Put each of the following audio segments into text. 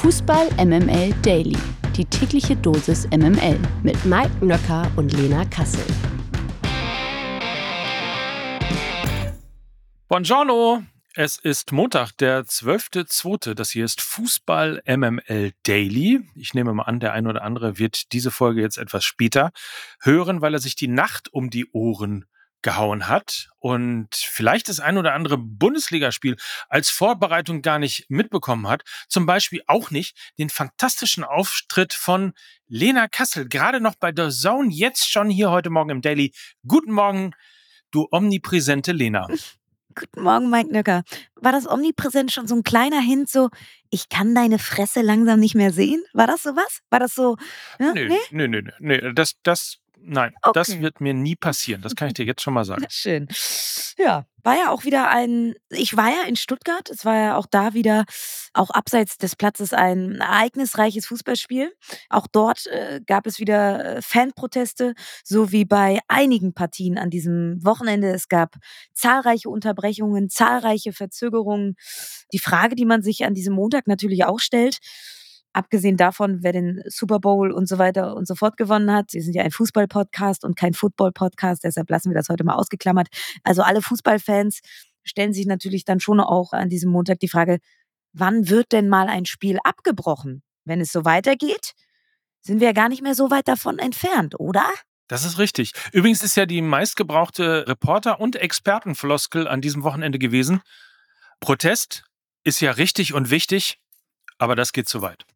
Fußball MML Daily. Die tägliche Dosis MML mit Mike Nöcker und Lena Kassel. Buongiorno! Es ist Montag, der 12.02. Das hier ist Fußball MML Daily. Ich nehme mal an, der ein oder andere wird diese Folge jetzt etwas später hören, weil er sich die Nacht um die Ohren gehauen hat und vielleicht das ein oder andere Bundesligaspiel als Vorbereitung gar nicht mitbekommen hat. Zum Beispiel auch nicht den fantastischen Auftritt von Lena Kassel, gerade noch bei der Zone, jetzt schon hier heute Morgen im Daily. Guten Morgen, du omnipräsente Lena. Guten Morgen, Mike Nöcker. War das omnipräsent schon so ein kleiner Hint, so, ich kann deine Fresse langsam nicht mehr sehen? War das sowas? War das so? Ja, nö, nee? nö, nö, nö, nö. Das, das Nein, okay. das wird mir nie passieren. Das kann ich dir jetzt schon mal sagen. Schön. Ja, war ja auch wieder ein, ich war ja in Stuttgart, es war ja auch da wieder, auch abseits des Platzes, ein ereignisreiches Fußballspiel. Auch dort äh, gab es wieder äh, Fanproteste, so wie bei einigen Partien an diesem Wochenende. Es gab zahlreiche Unterbrechungen, zahlreiche Verzögerungen. Die Frage, die man sich an diesem Montag natürlich auch stellt, Abgesehen davon, wer den Super Bowl und so weiter und so fort gewonnen hat. Sie sind ja ein Fußball-Podcast und kein Football-Podcast, deshalb lassen wir das heute mal ausgeklammert. Also alle Fußballfans stellen sich natürlich dann schon auch an diesem Montag die Frage, wann wird denn mal ein Spiel abgebrochen? Wenn es so weitergeht, sind wir ja gar nicht mehr so weit davon entfernt, oder? Das ist richtig. Übrigens ist ja die meistgebrauchte Reporter- und Expertenfloskel an diesem Wochenende gewesen. Protest ist ja richtig und wichtig, aber das geht zu weit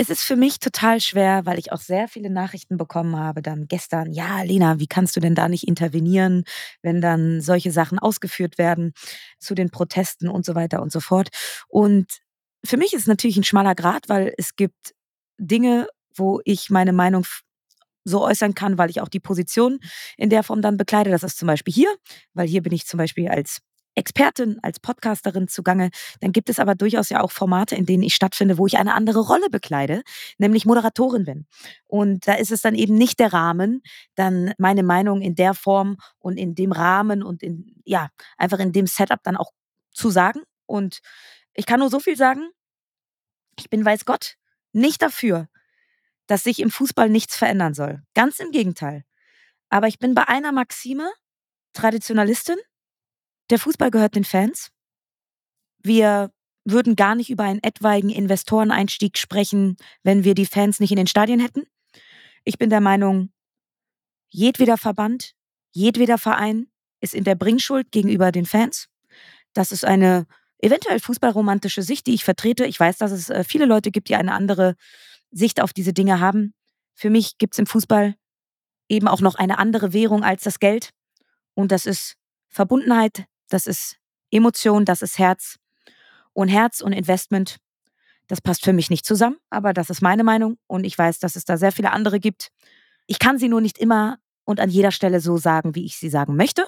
es ist für mich total schwer, weil ich auch sehr viele Nachrichten bekommen habe, dann gestern, ja, Lena, wie kannst du denn da nicht intervenieren, wenn dann solche Sachen ausgeführt werden zu den Protesten und so weiter und so fort. Und für mich ist es natürlich ein schmaler Grad, weil es gibt Dinge, wo ich meine Meinung so äußern kann, weil ich auch die Position in der Form dann bekleide. Das ist zum Beispiel hier, weil hier bin ich zum Beispiel als Expertin, als Podcasterin zugange. Dann gibt es aber durchaus ja auch Formate, in denen ich stattfinde, wo ich eine andere Rolle bekleide, nämlich Moderatorin bin. Und da ist es dann eben nicht der Rahmen, dann meine Meinung in der Form und in dem Rahmen und in, ja, einfach in dem Setup dann auch zu sagen. Und ich kann nur so viel sagen. Ich bin, weiß Gott, nicht dafür, dass sich im Fußball nichts verändern soll. Ganz im Gegenteil. Aber ich bin bei einer Maxime Traditionalistin der Fußball gehört den Fans. Wir würden gar nicht über einen etwaigen Investoreneinstieg sprechen, wenn wir die Fans nicht in den Stadien hätten. Ich bin der Meinung, jedweder Verband, jedweder Verein ist in der Bringschuld gegenüber den Fans. Das ist eine eventuell fußballromantische Sicht, die ich vertrete. Ich weiß, dass es äh, viele Leute gibt, die eine andere Sicht auf diese Dinge haben. Für mich gibt es im Fußball eben auch noch eine andere Währung als das Geld. Und das ist Verbundenheit, das ist Emotion, das ist Herz. Und Herz und Investment, das passt für mich nicht zusammen, aber das ist meine Meinung und ich weiß, dass es da sehr viele andere gibt. Ich kann sie nur nicht immer und an jeder Stelle so sagen, wie ich sie sagen möchte.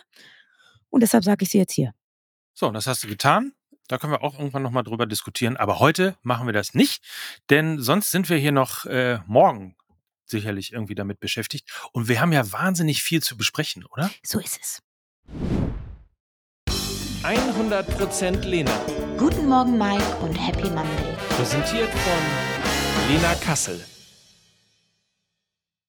Und deshalb sage ich sie jetzt hier. So, das hast du getan. Da können wir auch irgendwann nochmal drüber diskutieren. Aber heute machen wir das nicht, denn sonst sind wir hier noch äh, morgen sicherlich irgendwie damit beschäftigt. Und wir haben ja wahnsinnig viel zu besprechen, oder? So ist es. 100% Lena. Guten Morgen, Mike und Happy Monday. Präsentiert von Lena Kassel.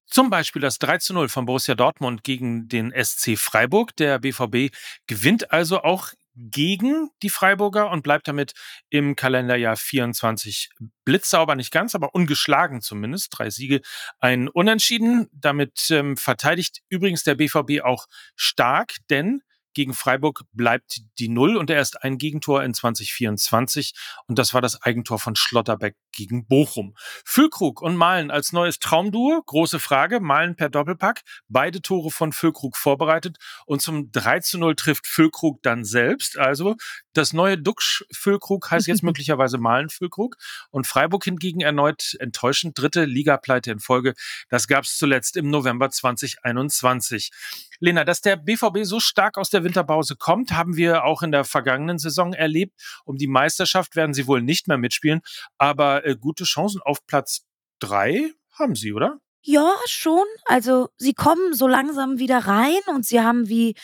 Zum Beispiel das 3 zu 0 von Borussia Dortmund gegen den SC Freiburg. Der BVB gewinnt also auch gegen die Freiburger und bleibt damit im Kalenderjahr 24 blitzsauber, nicht ganz, aber ungeschlagen zumindest. Drei Siege, ein Unentschieden. Damit ähm, verteidigt übrigens der BVB auch stark, denn gegen Freiburg bleibt die Null und erst ein Gegentor in 2024 und das war das Eigentor von Schlotterbeck gegen Bochum. Füllkrug und Malen als neues Traumduo, große Frage, Malen per Doppelpack, beide Tore von Füllkrug vorbereitet und zum 3 zu 0 trifft Füllkrug dann selbst, also das neue Duxch Füllkrug heißt jetzt möglicherweise Malen Füllkrug und Freiburg hingegen erneut enttäuschend dritte Ligapleite in Folge. Das gab es zuletzt im November 2021. Lena, dass der BVB so stark aus der Winterpause kommt, haben wir auch in der vergangenen Saison erlebt. Um die Meisterschaft werden sie wohl nicht mehr mitspielen, aber äh, gute Chancen auf Platz drei haben sie, oder? Ja, schon. Also sie kommen so langsam wieder rein und sie haben, wie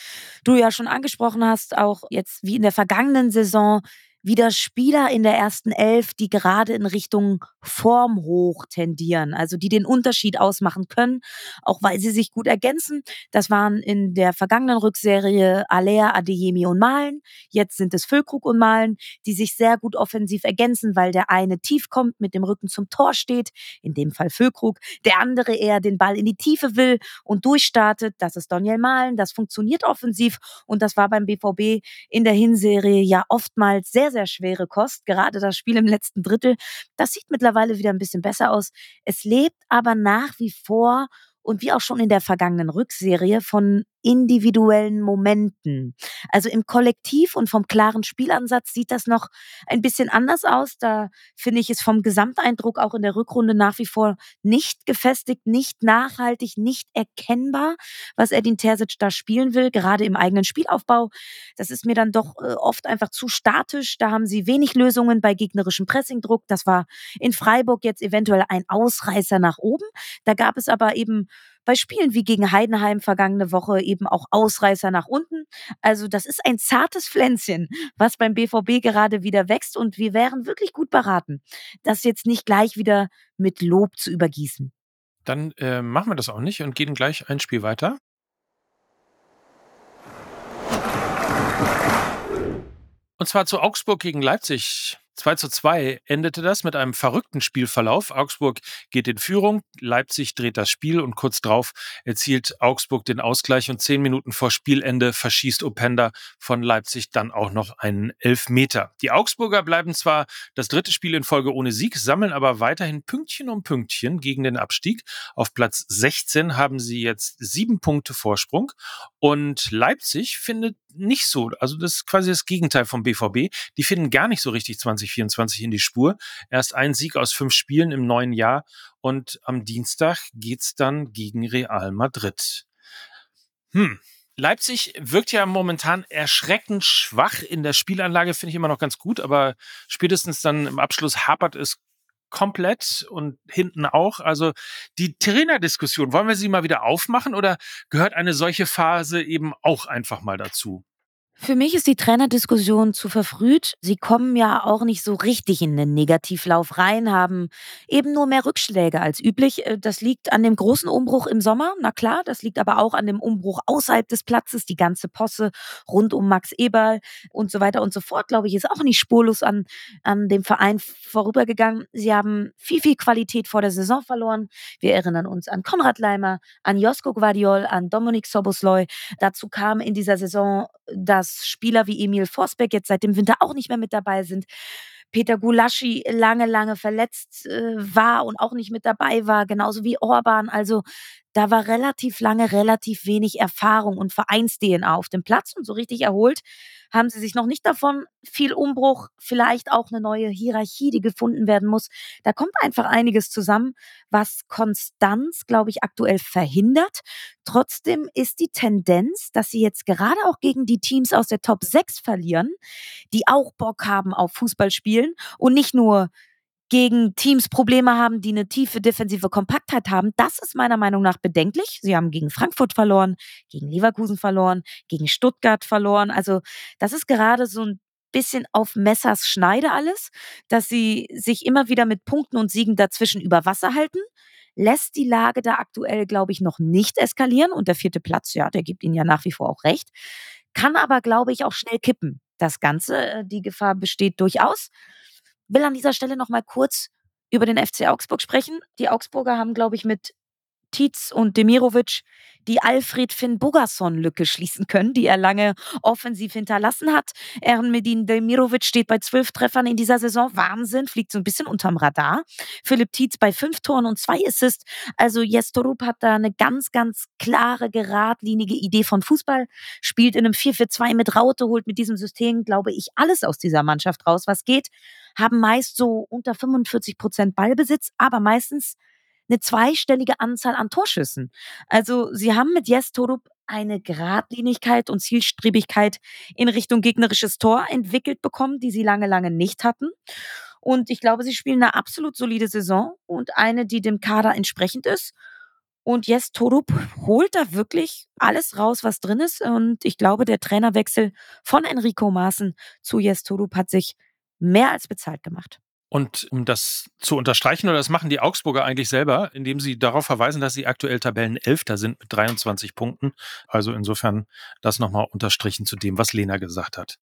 du ja schon angesprochen hast, auch jetzt wie in der vergangenen Saison wieder Spieler in der ersten Elf, die gerade in Richtung Form hoch tendieren, also die den Unterschied ausmachen können, auch weil sie sich gut ergänzen. Das waren in der vergangenen Rückserie Alea, Adeyemi und Malen. Jetzt sind es Füllkrug und Malen, die sich sehr gut offensiv ergänzen, weil der eine tief kommt, mit dem Rücken zum Tor steht, in dem Fall Füllkrug, der andere eher den Ball in die Tiefe will und durchstartet. Das ist Daniel Malen, das funktioniert offensiv und das war beim BVB in der Hinserie ja oftmals sehr, sehr schwere Kost, gerade das Spiel im letzten Drittel. Das sieht mittlerweile wieder ein bisschen besser aus. Es lebt aber nach wie vor und wie auch schon in der vergangenen Rückserie von individuellen Momenten. Also im Kollektiv und vom klaren Spielansatz sieht das noch ein bisschen anders aus. Da finde ich es vom Gesamteindruck auch in der Rückrunde nach wie vor nicht gefestigt, nicht nachhaltig, nicht erkennbar, was Edin Terzic da spielen will, gerade im eigenen Spielaufbau. Das ist mir dann doch äh, oft einfach zu statisch. Da haben sie wenig Lösungen bei gegnerischem Pressingdruck. Das war in Freiburg jetzt eventuell ein Ausreißer nach oben. Da gab es aber eben bei Spielen wie gegen Heidenheim vergangene Woche eben auch Ausreißer nach unten. Also das ist ein zartes Pflänzchen, was beim BVB gerade wieder wächst und wir wären wirklich gut beraten, das jetzt nicht gleich wieder mit Lob zu übergießen. Dann äh, machen wir das auch nicht und gehen gleich ein Spiel weiter. Und zwar zu Augsburg gegen Leipzig. 2 zu 2 endete das mit einem verrückten Spielverlauf. Augsburg geht in Führung, Leipzig dreht das Spiel und kurz drauf erzielt Augsburg den Ausgleich und zehn Minuten vor Spielende verschießt Openda von Leipzig dann auch noch einen Elfmeter. Die Augsburger bleiben zwar das dritte Spiel in Folge ohne Sieg, sammeln aber weiterhin Pünktchen um Pünktchen gegen den Abstieg. Auf Platz 16 haben sie jetzt sieben Punkte Vorsprung und Leipzig findet nicht so, also das ist quasi das Gegenteil vom BVB. Die finden gar nicht so richtig 2024 in die Spur. Erst ein Sieg aus fünf Spielen im neuen Jahr und am Dienstag geht's dann gegen Real Madrid. Hm. Leipzig wirkt ja momentan erschreckend schwach in der Spielanlage, finde ich immer noch ganz gut, aber spätestens dann im Abschluss hapert es komplett und hinten auch. Also die Trainerdiskussion, wollen wir sie mal wieder aufmachen oder gehört eine solche Phase eben auch einfach mal dazu? Für mich ist die Trainerdiskussion zu verfrüht. Sie kommen ja auch nicht so richtig in den Negativlauf rein, haben eben nur mehr Rückschläge als üblich. Äh, das liegt an dem großen Umbruch im Sommer, na klar, das liegt aber auch an dem Umbruch außerhalb des Platzes, die ganze Posse rund um Max Eberl und so weiter und so fort, glaube ich, ist auch nicht spurlos an, an dem Verein vorübergegangen. Sie haben viel, viel Qualität vor der Saison verloren. Wir erinnern uns an Konrad Leimer, an Josko Guardiol, an Dominik Sobosloy. Dazu kam in dieser Saison das dass Spieler wie Emil Forsbeck jetzt seit dem Winter auch nicht mehr mit dabei sind. Peter Gulaschi lange, lange verletzt äh, war und auch nicht mit dabei war, genauso wie Orban. Also da war relativ lange relativ wenig Erfahrung und Vereins-DNA auf dem Platz und so richtig erholt haben sie sich noch nicht davon. Viel Umbruch, vielleicht auch eine neue Hierarchie, die gefunden werden muss. Da kommt einfach einiges zusammen, was Konstanz, glaube ich, aktuell verhindert. Trotzdem ist die Tendenz, dass sie jetzt gerade auch gegen die Teams aus der Top 6 verlieren, die auch Bock haben auf Fußball spielen und nicht nur gegen Teams Probleme haben, die eine tiefe defensive Kompaktheit haben. Das ist meiner Meinung nach bedenklich. Sie haben gegen Frankfurt verloren, gegen Leverkusen verloren, gegen Stuttgart verloren. Also das ist gerade so ein bisschen auf Messers Schneide alles, dass sie sich immer wieder mit Punkten und Siegen dazwischen über Wasser halten. Lässt die Lage da aktuell, glaube ich, noch nicht eskalieren. Und der vierte Platz, ja, der gibt ihnen ja nach wie vor auch recht. Kann aber, glaube ich, auch schnell kippen. Das Ganze, äh, die Gefahr besteht durchaus will an dieser Stelle noch mal kurz über den FC Augsburg sprechen. Die Augsburger haben, glaube ich, mit Tietz und Demirovic die Alfred Finn Bogason-Lücke schließen können, die er lange offensiv hinterlassen hat. Ernmedin Demirovic steht bei zwölf Treffern in dieser Saison. Wahnsinn, fliegt so ein bisschen unterm Radar. Philipp Tietz bei fünf Toren und zwei Assists. Also Jestorup hat da eine ganz, ganz klare, geradlinige Idee von Fußball. Spielt in einem 4-4-2 mit Raute, holt mit diesem System, glaube ich, alles aus dieser Mannschaft raus, was geht. Haben meist so unter 45 Prozent Ballbesitz, aber meistens eine zweistellige Anzahl an Torschüssen. Also sie haben mit Jes Torup eine Gradlinigkeit und Zielstrebigkeit in Richtung gegnerisches Tor entwickelt bekommen, die sie lange, lange nicht hatten. Und ich glaube, sie spielen eine absolut solide Saison und eine, die dem Kader entsprechend ist. Und Jes Torup holt da wirklich alles raus, was drin ist. Und ich glaube, der Trainerwechsel von Enrico Maaßen zu Jes Torup hat sich mehr als bezahlt gemacht. Und um das zu unterstreichen, oder das machen die Augsburger eigentlich selber, indem sie darauf verweisen, dass sie aktuell Tabellenelfter sind mit 23 Punkten. Also insofern das nochmal unterstrichen zu dem, was Lena gesagt hat.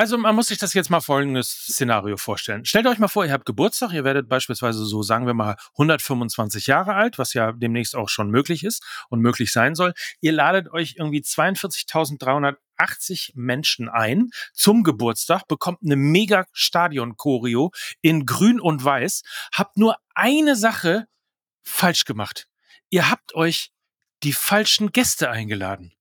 Also man muss sich das jetzt mal folgendes Szenario vorstellen. Stellt euch mal vor, ihr habt Geburtstag, ihr werdet beispielsweise so, sagen wir mal, 125 Jahre alt, was ja demnächst auch schon möglich ist und möglich sein soll. Ihr ladet euch irgendwie 42.380 Menschen ein zum Geburtstag, bekommt eine mega Stadion-Choreo in grün und weiß, habt nur eine Sache falsch gemacht. Ihr habt euch die falschen Gäste eingeladen.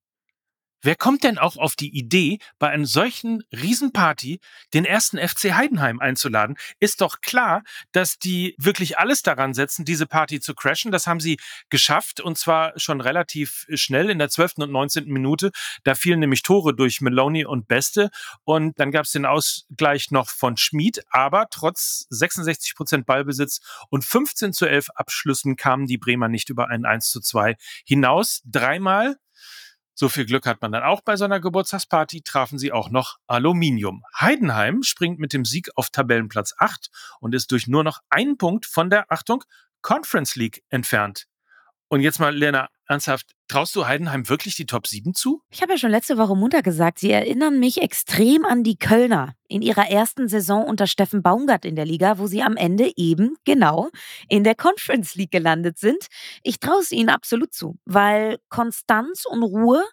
Wer kommt denn auch auf die Idee, bei einem solchen Riesenparty den ersten FC Heidenheim einzuladen? Ist doch klar, dass die wirklich alles daran setzen, diese Party zu crashen. Das haben sie geschafft und zwar schon relativ schnell in der 12. und 19. Minute. Da fielen nämlich Tore durch Maloney und Beste und dann gab es den Ausgleich noch von Schmid. Aber trotz 66 Prozent Ballbesitz und 15 zu 11 Abschlüssen kamen die Bremer nicht über ein 1 zu 2 hinaus. Dreimal so viel Glück hat man dann auch bei seiner Geburtstagsparty, trafen sie auch noch Aluminium. Heidenheim springt mit dem Sieg auf Tabellenplatz 8 und ist durch nur noch einen Punkt von der, Achtung, Conference League entfernt. Und jetzt mal, Lena, ernsthaft, traust du Heidenheim wirklich die Top 7 zu? Ich habe ja schon letzte Woche Mutter gesagt, sie erinnern mich extrem an die Kölner in ihrer ersten Saison unter Steffen Baumgart in der Liga, wo sie am Ende eben genau in der Conference League gelandet sind. Ich traue es ihnen absolut zu, weil Konstanz und Ruhe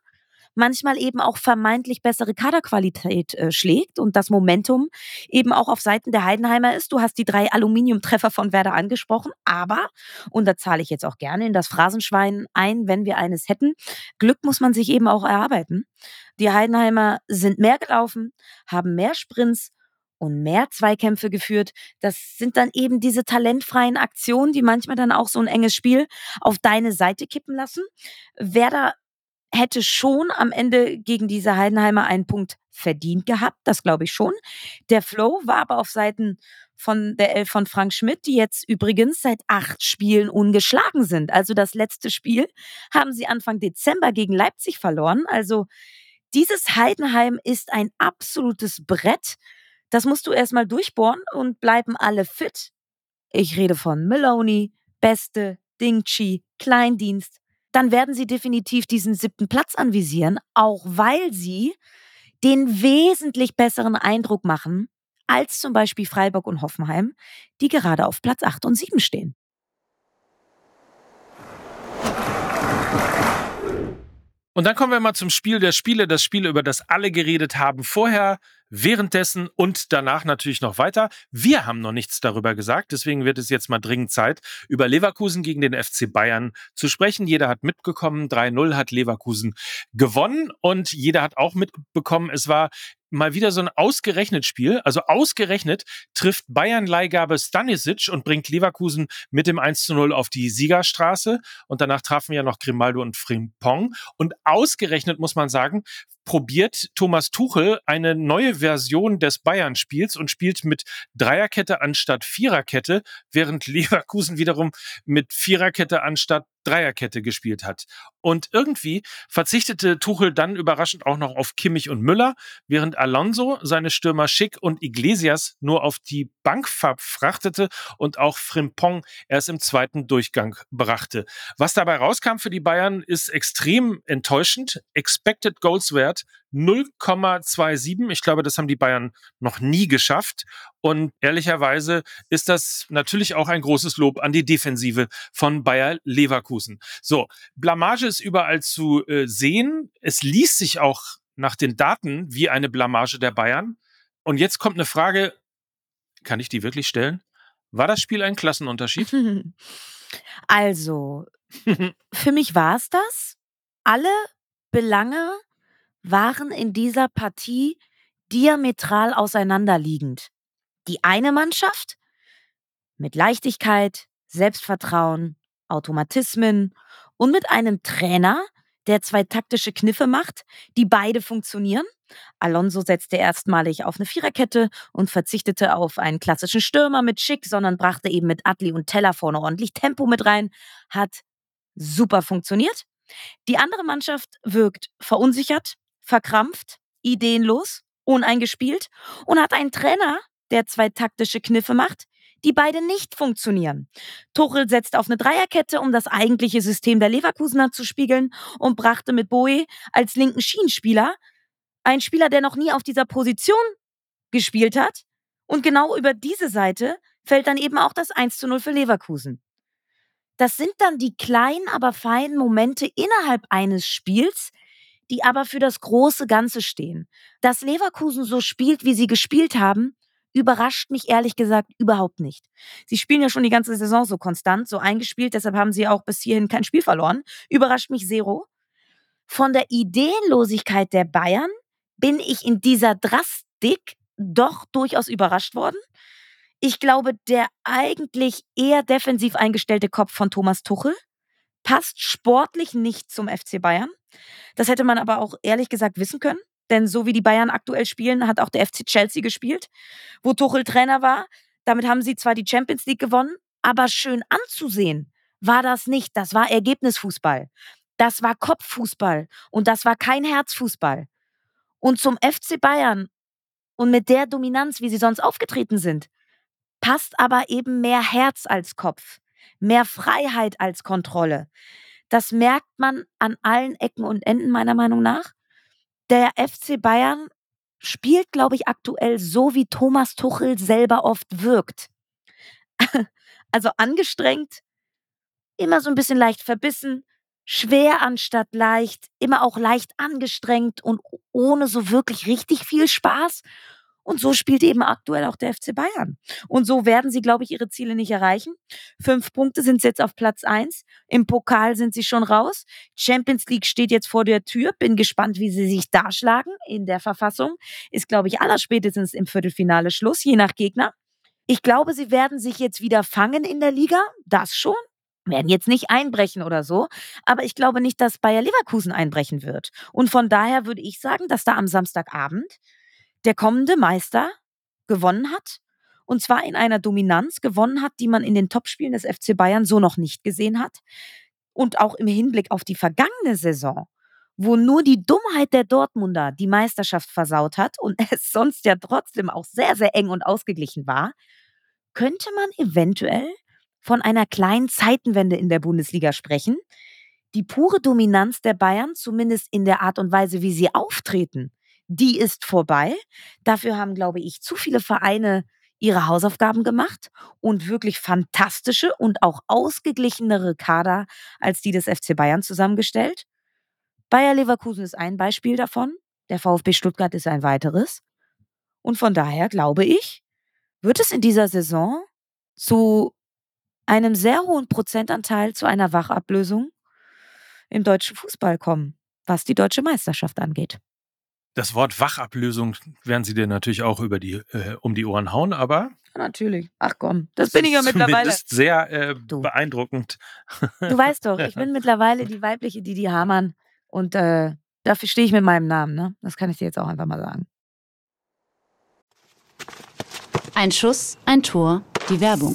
manchmal eben auch vermeintlich bessere Kaderqualität äh, schlägt und das Momentum eben auch auf Seiten der Heidenheimer ist. Du hast die drei Aluminiumtreffer von Werder angesprochen, aber, und da zahle ich jetzt auch gerne in das Phrasenschwein ein, wenn wir eines hätten, Glück muss man sich eben auch erarbeiten. Die Heidenheimer sind mehr gelaufen, haben mehr Sprints und mehr Zweikämpfe geführt. Das sind dann eben diese talentfreien Aktionen, die manchmal dann auch so ein enges Spiel auf deine Seite kippen lassen. Werder hätte schon am Ende gegen diese Heidenheimer einen Punkt verdient gehabt, das glaube ich schon. Der Flow war aber auf Seiten von der Elf von Frank Schmidt, die jetzt übrigens seit acht Spielen ungeschlagen sind. Also das letzte Spiel haben sie Anfang Dezember gegen Leipzig verloren. Also dieses Heidenheim ist ein absolutes Brett. Das musst du erstmal durchbohren und bleiben alle fit. Ich rede von Maloney, Beste, Dingchi, Kleindienst, dann werden sie definitiv diesen siebten Platz anvisieren, auch weil sie den wesentlich besseren Eindruck machen als zum Beispiel Freiburg und Hoffenheim, die gerade auf Platz 8 und 7 stehen. Und dann kommen wir mal zum Spiel der Spiele, das Spiel, über das alle geredet haben vorher, währenddessen und danach natürlich noch weiter. Wir haben noch nichts darüber gesagt, deswegen wird es jetzt mal dringend Zeit, über Leverkusen gegen den FC Bayern zu sprechen. Jeder hat mitbekommen, 3-0 hat Leverkusen gewonnen und jeder hat auch mitbekommen, es war mal wieder so ein ausgerechnet Spiel. Also ausgerechnet trifft Bayern Leihgabe Stanisic und bringt Leverkusen mit dem 1 zu 0 auf die Siegerstraße. Und danach trafen ja noch Grimaldo und Frimpong. Und ausgerechnet muss man sagen, probiert Thomas Tuchel eine neue Version des Bayern-Spiels und spielt mit Dreierkette anstatt Viererkette, während Leverkusen wiederum mit Viererkette anstatt Dreierkette gespielt hat. Und irgendwie verzichtete Tuchel dann überraschend auch noch auf Kimmich und Müller, während Alonso seine Stürmer Schick und Iglesias nur auf die Bank verfrachtete und auch Frimpong erst im zweiten Durchgang brachte. Was dabei rauskam für die Bayern ist extrem enttäuschend. Expected Goals Wert 0,27. Ich glaube, das haben die Bayern noch nie geschafft. Und ehrlicherweise ist das natürlich auch ein großes Lob an die Defensive von Bayer Leverkusen. So, Blamage ist überall zu äh, sehen. Es liest sich auch nach den Daten wie eine Blamage der Bayern. Und jetzt kommt eine Frage, kann ich die wirklich stellen? War das Spiel ein Klassenunterschied? Also, für mich war es das. Alle Belange waren in dieser Partie diametral auseinanderliegend. Die eine Mannschaft mit Leichtigkeit, Selbstvertrauen, Automatismen und mit einem Trainer, der zwei taktische Kniffe macht, die beide funktionieren. Alonso setzte erstmalig auf eine Viererkette und verzichtete auf einen klassischen Stürmer mit Schick, sondern brachte eben mit Adli und Teller vorne ordentlich Tempo mit rein. Hat super funktioniert. Die andere Mannschaft wirkt verunsichert, verkrampft, ideenlos, uneingespielt und hat einen Trainer, der zwei taktische Kniffe macht, die beide nicht funktionieren. Tuchel setzt auf eine Dreierkette, um das eigentliche System der Leverkusener zu spiegeln und brachte mit Boe als linken Schienenspieler einen Spieler, der noch nie auf dieser Position gespielt hat. Und genau über diese Seite fällt dann eben auch das 1 zu 0 für Leverkusen. Das sind dann die kleinen, aber feinen Momente innerhalb eines Spiels, die aber für das große Ganze stehen. Dass Leverkusen so spielt, wie sie gespielt haben, überrascht mich ehrlich gesagt überhaupt nicht. Sie spielen ja schon die ganze Saison so konstant, so eingespielt, deshalb haben sie auch bis hierhin kein Spiel verloren. Überrascht mich zero. Von der Ideenlosigkeit der Bayern bin ich in dieser Drastik doch durchaus überrascht worden. Ich glaube, der eigentlich eher defensiv eingestellte Kopf von Thomas Tuchel passt sportlich nicht zum FC Bayern. Das hätte man aber auch ehrlich gesagt wissen können. Denn so wie die Bayern aktuell spielen, hat auch der FC Chelsea gespielt, wo Tuchel Trainer war. Damit haben sie zwar die Champions League gewonnen, aber schön anzusehen war das nicht. Das war Ergebnisfußball. Das war Kopffußball und das war kein Herzfußball. Und zum FC Bayern und mit der Dominanz, wie sie sonst aufgetreten sind, passt aber eben mehr Herz als Kopf, mehr Freiheit als Kontrolle. Das merkt man an allen Ecken und Enden meiner Meinung nach der FC Bayern spielt, glaube ich, aktuell so, wie Thomas Tuchel selber oft wirkt. also angestrengt, immer so ein bisschen leicht verbissen, schwer anstatt leicht, immer auch leicht angestrengt und ohne so wirklich richtig viel Spaß. Und so spielt eben aktuell auch der FC Bayern. Und so werden sie, glaube ich, ihre Ziele nicht erreichen. Fünf Punkte sind jetzt auf Platz eins. Im Pokal sind sie schon raus. Champions League steht jetzt vor der Tür. Bin gespannt, wie sie sich darschlagen in der Verfassung. Ist, glaube ich, allerspätestens im Viertelfinale Schluss, je nach Gegner. Ich glaube, sie werden sich jetzt wieder fangen in der Liga. Das schon werden jetzt nicht einbrechen oder so, aber ich glaube nicht, dass Bayer Leverkusen einbrechen wird. Und von daher würde ich sagen, dass da am Samstagabend der kommende Meister gewonnen hat. Und zwar in einer Dominanz gewonnen hat, die man in den Topspielen des FC Bayern so noch nicht gesehen hat. Und auch im Hinblick auf die vergangene Saison, wo nur die Dummheit der Dortmunder die Meisterschaft versaut hat und es sonst ja trotzdem auch sehr, sehr eng und ausgeglichen war, könnte man eventuell von einer kleinen Zeitenwende in der Bundesliga sprechen. Die pure Dominanz der Bayern, zumindest in der Art und Weise, wie sie auftreten, die ist vorbei. Dafür haben, glaube ich, zu viele Vereine ihre Hausaufgaben gemacht und wirklich fantastische und auch ausgeglichenere Kader als die des FC Bayern zusammengestellt. Bayer Leverkusen ist ein Beispiel davon. Der VfB Stuttgart ist ein weiteres. Und von daher glaube ich, wird es in dieser Saison zu einem sehr hohen Prozentanteil zu einer Wachablösung im deutschen Fußball kommen, was die deutsche Meisterschaft angeht. Das Wort Wachablösung werden sie dir natürlich auch über die, äh, um die Ohren hauen, aber. Ja, natürlich. Ach komm, das, das bin ich ja mittlerweile. Das ist sehr äh, beeindruckend. Du weißt doch, ich bin mittlerweile die weibliche Didi Hamann und äh, dafür stehe ich mit meinem Namen. Ne? Das kann ich dir jetzt auch einfach mal sagen. Ein Schuss, ein Tor, die Werbung.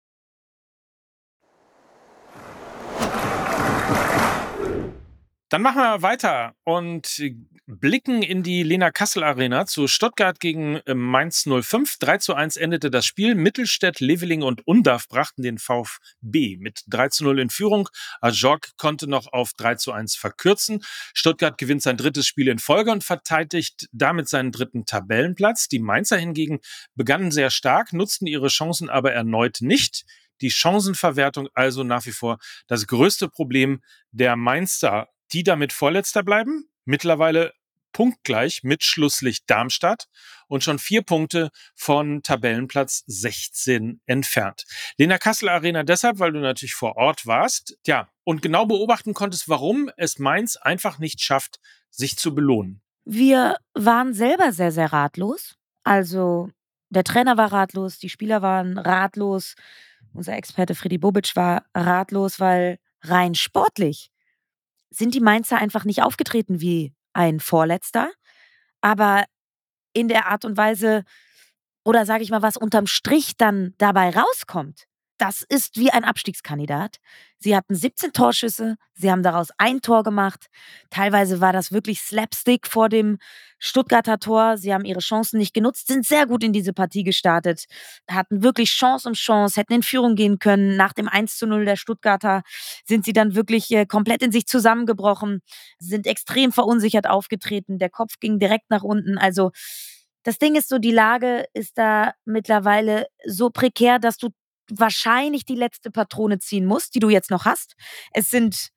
Dann machen wir weiter und blicken in die Lena Kassel Arena zu Stuttgart gegen äh, Mainz 05. 3 zu 1 endete das Spiel. Mittelstädt, Leveling und Undav brachten den VfB mit 3 zu 0 in Führung. Ajorg konnte noch auf 3 zu 1 verkürzen. Stuttgart gewinnt sein drittes Spiel in Folge und verteidigt damit seinen dritten Tabellenplatz. Die Mainzer hingegen begannen sehr stark, nutzten ihre Chancen aber erneut nicht. Die Chancenverwertung also nach wie vor das größte Problem der Mainzer die damit Vorletzter bleiben. Mittlerweile punktgleich mit Schlusslicht Darmstadt und schon vier Punkte von Tabellenplatz 16 entfernt. Lena Kassel Arena deshalb, weil du natürlich vor Ort warst, ja, und genau beobachten konntest, warum es Mainz einfach nicht schafft, sich zu belohnen. Wir waren selber sehr, sehr ratlos. Also der Trainer war ratlos, die Spieler waren ratlos, unser Experte Freddy Bobic war ratlos, weil rein sportlich sind die Mainzer einfach nicht aufgetreten wie ein Vorletzter. Aber in der Art und Weise, oder sage ich mal, was unterm Strich dann dabei rauskommt, das ist wie ein Abstiegskandidat. Sie hatten 17 Torschüsse, sie haben daraus ein Tor gemacht. Teilweise war das wirklich Slapstick vor dem Stuttgarter Tor. Sie haben ihre Chancen nicht genutzt, sind sehr gut in diese Partie gestartet, hatten wirklich Chance um Chance, hätten in Führung gehen können. Nach dem 1 zu 0 der Stuttgarter sind sie dann wirklich äh, komplett in sich zusammengebrochen, sind extrem verunsichert aufgetreten. Der Kopf ging direkt nach unten. Also das Ding ist so, die Lage ist da mittlerweile so prekär, dass du wahrscheinlich die letzte Patrone ziehen musst, die du jetzt noch hast. Es sind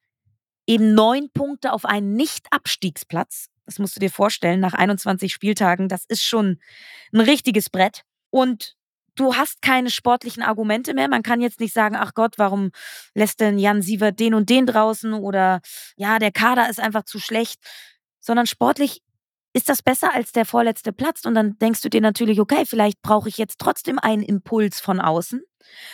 eben neun Punkte auf einen Nicht-Abstiegsplatz. Das musst du dir vorstellen, nach 21 Spieltagen. Das ist schon ein richtiges Brett. Und du hast keine sportlichen Argumente mehr. Man kann jetzt nicht sagen, ach Gott, warum lässt denn Jan Sievert den und den draußen oder ja, der Kader ist einfach zu schlecht, sondern sportlich ist das besser als der vorletzte Platz? Und dann denkst du dir natürlich, okay, vielleicht brauche ich jetzt trotzdem einen Impuls von außen.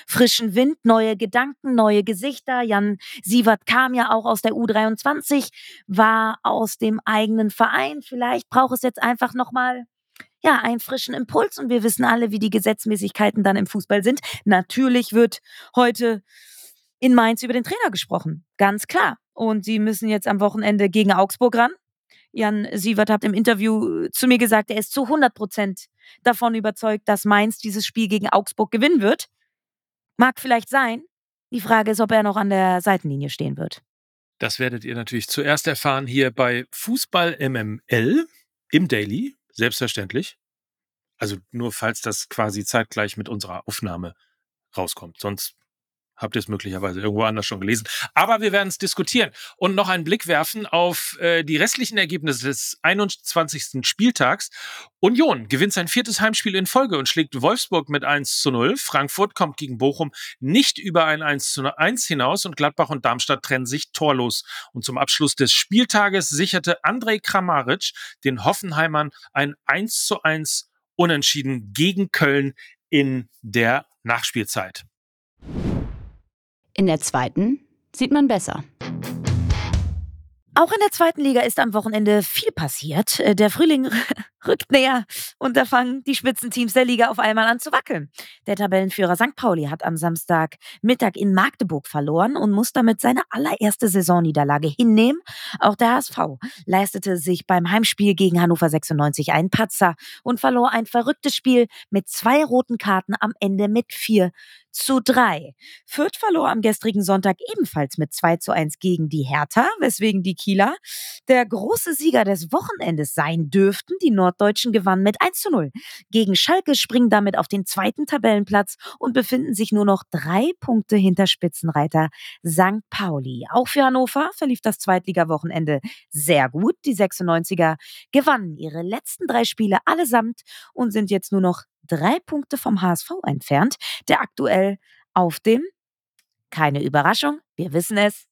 Frischen Wind, neue Gedanken, neue Gesichter. Jan Sievert kam ja auch aus der U23, war aus dem eigenen Verein. Vielleicht braucht es jetzt einfach nochmal ja, einen frischen Impuls und wir wissen alle, wie die Gesetzmäßigkeiten dann im Fußball sind. Natürlich wird heute in Mainz über den Trainer gesprochen. Ganz klar. Und sie müssen jetzt am Wochenende gegen Augsburg ran. Jan Sievert hat im Interview zu mir gesagt, er ist zu 100 Prozent davon überzeugt, dass Mainz dieses Spiel gegen Augsburg gewinnen wird. Mag vielleicht sein. Die Frage ist, ob er noch an der Seitenlinie stehen wird. Das werdet ihr natürlich zuerst erfahren hier bei Fußball MML im Daily, selbstverständlich. Also nur falls das quasi zeitgleich mit unserer Aufnahme rauskommt. Sonst habt ihr es möglicherweise irgendwo anders schon gelesen. Aber wir werden es diskutieren und noch einen Blick werfen auf äh, die restlichen Ergebnisse des 21. Spieltags. Union gewinnt sein viertes Heimspiel in Folge und schlägt Wolfsburg mit 1 zu 0. Frankfurt kommt gegen Bochum nicht über ein 1 zu 1 hinaus und Gladbach und Darmstadt trennen sich torlos. Und zum Abschluss des Spieltages sicherte Andrej Kramaric den Hoffenheimern ein 1 zu 1 Unentschieden gegen Köln in der Nachspielzeit. In der zweiten sieht man besser. Auch in der zweiten Liga ist am Wochenende viel passiert. Äh, der Frühling rückt näher und da fangen die Spitzenteams der Liga auf einmal an zu wackeln. Der Tabellenführer St. Pauli hat am Samstag Mittag in Magdeburg verloren und muss damit seine allererste Saisonniederlage hinnehmen. Auch der HSV leistete sich beim Heimspiel gegen Hannover 96 einen Patzer und verlor ein verrücktes Spiel mit zwei roten Karten am Ende mit 4 zu 3. Fürth verlor am gestrigen Sonntag ebenfalls mit 2 zu 1 gegen die Hertha, weswegen die Kieler der große Sieger des Wochenendes sein dürften. Die Norddeutschen gewannen mit 1 zu 0. Gegen Schalke springen damit auf den zweiten Tabellenplatz und befinden sich nur noch drei Punkte hinter Spitzenreiter St. Pauli. Auch für Hannover verlief das Zweitliga-Wochenende sehr gut. Die 96er gewannen ihre letzten drei Spiele allesamt und sind jetzt nur noch drei Punkte vom HSV entfernt, der aktuell auf dem, keine Überraschung, wir wissen es,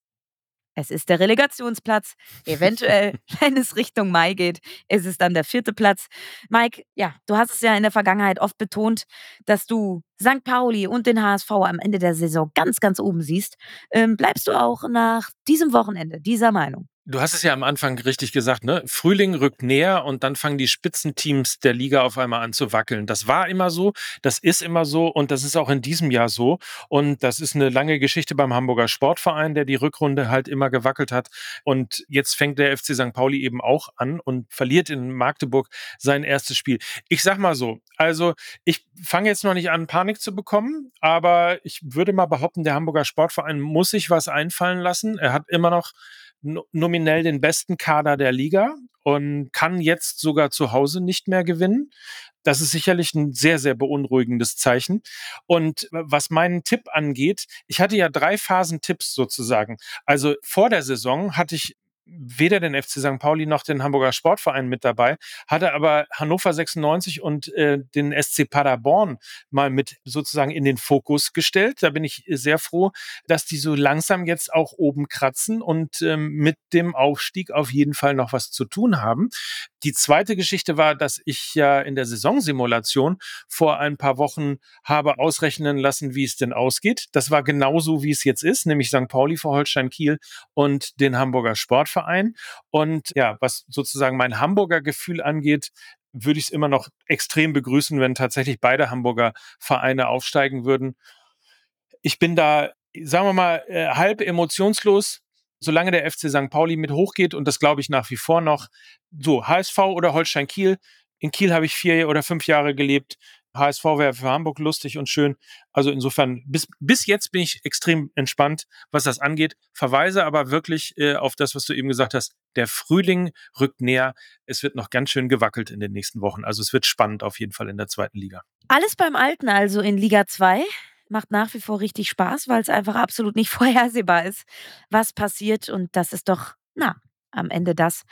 es ist der Relegationsplatz. Eventuell, wenn es Richtung Mai geht, ist es dann der vierte Platz. Mike, ja, du hast es ja in der Vergangenheit oft betont, dass du St. Pauli und den HSV am Ende der Saison ganz, ganz oben siehst. Ähm, bleibst du auch nach diesem Wochenende dieser Meinung? Du hast es ja am Anfang richtig gesagt, ne? Frühling rückt näher und dann fangen die Spitzenteams der Liga auf einmal an zu wackeln. Das war immer so, das ist immer so und das ist auch in diesem Jahr so. Und das ist eine lange Geschichte beim Hamburger Sportverein, der die Rückrunde halt immer gewackelt hat. Und jetzt fängt der FC St. Pauli eben auch an und verliert in Magdeburg sein erstes Spiel. Ich sag mal so, also ich fange jetzt noch nicht an, Panik zu bekommen, aber ich würde mal behaupten, der Hamburger Sportverein muss sich was einfallen lassen. Er hat immer noch nominell den besten Kader der Liga und kann jetzt sogar zu Hause nicht mehr gewinnen. Das ist sicherlich ein sehr, sehr beunruhigendes Zeichen. Und was meinen Tipp angeht, ich hatte ja drei Phasen Tipps sozusagen. Also vor der Saison hatte ich weder den FC St. Pauli noch den Hamburger Sportverein mit dabei, hatte aber Hannover 96 und äh, den SC Paderborn mal mit sozusagen in den Fokus gestellt. Da bin ich sehr froh, dass die so langsam jetzt auch oben kratzen und ähm, mit dem Aufstieg auf jeden Fall noch was zu tun haben. Die zweite Geschichte war, dass ich ja in der Saisonsimulation vor ein paar Wochen habe ausrechnen lassen, wie es denn ausgeht. Das war genauso, wie es jetzt ist, nämlich St. Pauli vor Holstein Kiel und den Hamburger Sportverein. Und ja, was sozusagen mein Hamburger Gefühl angeht, würde ich es immer noch extrem begrüßen, wenn tatsächlich beide Hamburger Vereine aufsteigen würden. Ich bin da, sagen wir mal, äh, halb emotionslos solange der FC St. Pauli mit hochgeht, und das glaube ich nach wie vor noch, so HSV oder Holstein Kiel. In Kiel habe ich vier oder fünf Jahre gelebt. HSV wäre für Hamburg lustig und schön. Also insofern, bis, bis jetzt bin ich extrem entspannt, was das angeht. Verweise aber wirklich äh, auf das, was du eben gesagt hast. Der Frühling rückt näher. Es wird noch ganz schön gewackelt in den nächsten Wochen. Also es wird spannend auf jeden Fall in der zweiten Liga. Alles beim Alten also in Liga 2 macht nach wie vor richtig Spaß, weil es einfach absolut nicht vorhersehbar ist, was passiert. Und das ist doch, na, am Ende das,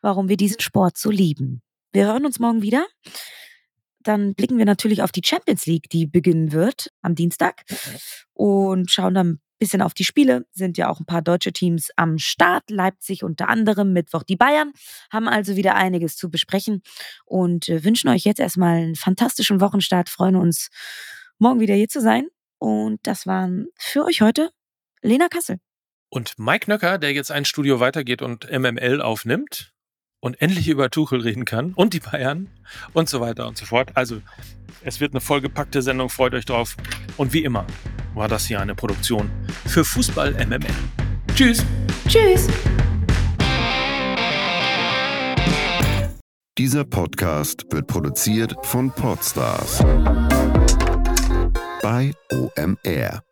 warum wir diesen Sport so lieben. Wir hören uns morgen wieder. Dann blicken wir natürlich auf die Champions League, die beginnen wird am Dienstag und schauen dann ein bisschen auf die Spiele. Sind ja auch ein paar deutsche Teams am Start. Leipzig unter anderem, Mittwoch die Bayern. Haben also wieder einiges zu besprechen und äh, wünschen euch jetzt erstmal einen fantastischen Wochenstart. Freuen uns, morgen wieder hier zu sein und das waren für euch heute Lena Kassel. Und Mike Nöcker, der jetzt ein Studio weitergeht und MML aufnimmt und endlich über Tuchel reden kann und die Bayern und so weiter und so fort. Also, es wird eine vollgepackte Sendung, freut euch drauf. Und wie immer war das hier eine Produktion für Fußball MML. Tschüss. Tschüss. Dieser Podcast wird produziert von Podstars bei OMR.